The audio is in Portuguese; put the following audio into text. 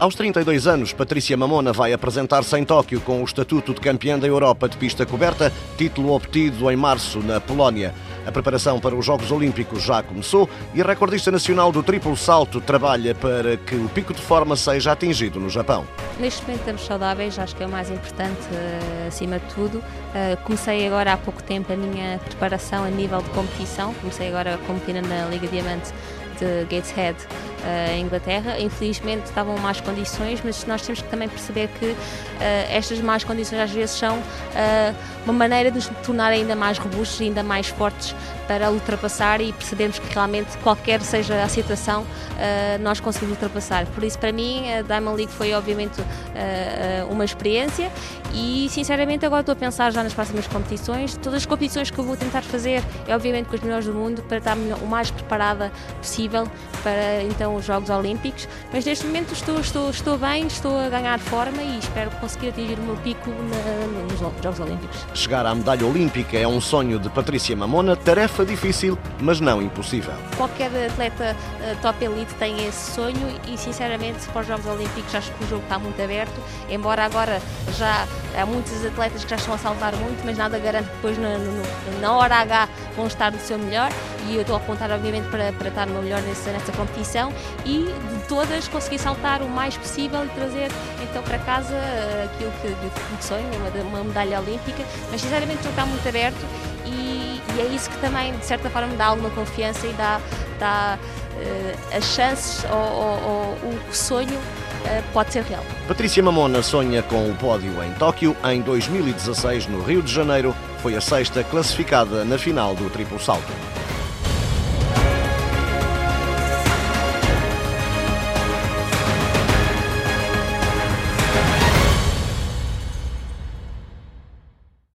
Aos 32 anos, Patrícia Mamona vai apresentar-se em Tóquio com o estatuto de campeã da Europa de pista coberta, título obtido em março na Polónia. A preparação para os Jogos Olímpicos já começou e a recordista nacional do triplo salto trabalha para que o pico de forma seja atingido no Japão. Neste momento estamos saudáveis, acho que é o mais importante eh, acima de tudo. Eh, comecei agora há pouco tempo a minha preparação a nível de competição, comecei agora a competir na Liga Diamante de Gateshead, uh, Inglaterra. Infelizmente estavam más condições, mas nós temos que também perceber que uh, estas más condições às vezes são uh, uma maneira de nos tornar ainda mais robustos ainda mais fortes para ultrapassar e percebermos que realmente qualquer seja a situação, nós conseguimos ultrapassar. Por isso, para mim, a Diamond League foi obviamente uma experiência e, sinceramente, agora estou a pensar já nas próximas competições. Todas as competições que eu vou tentar fazer é, obviamente, com os melhores do mundo para estar o mais preparada possível para então os Jogos Olímpicos. Mas neste momento estou, estou, estou bem, estou a ganhar forma e espero conseguir atingir o meu pico na, nos Jogos Olímpicos. Chegar à medalha olímpica é um sonho de Patrícia Mamona, tarefa difícil, mas não impossível. Qualquer atleta uh, top elite tem esse sonho e, sinceramente, para os Jogos Olímpicos acho que o jogo está muito aberto, embora agora já há muitos atletas que já estão a saltar muito, mas nada garante que depois na, na hora H vão estar no seu melhor e eu estou a apontar obviamente para, para estar no meu melhor nessa, nessa competição e de todas conseguir saltar o mais possível e trazer então para casa uh, aquilo que, que, sonho, uma, uma medalha olímpica, mas sinceramente jogo está muito aberto e, e, é isso que também de certa forma me dá alguma confiança e dá, dá uh, as chances ou, ou, ou o sonho eh, pode ser real. Patrícia Mamona sonha com o pódio em Tóquio. Em 2016, no Rio de Janeiro, foi a sexta classificada na final do triplo salto.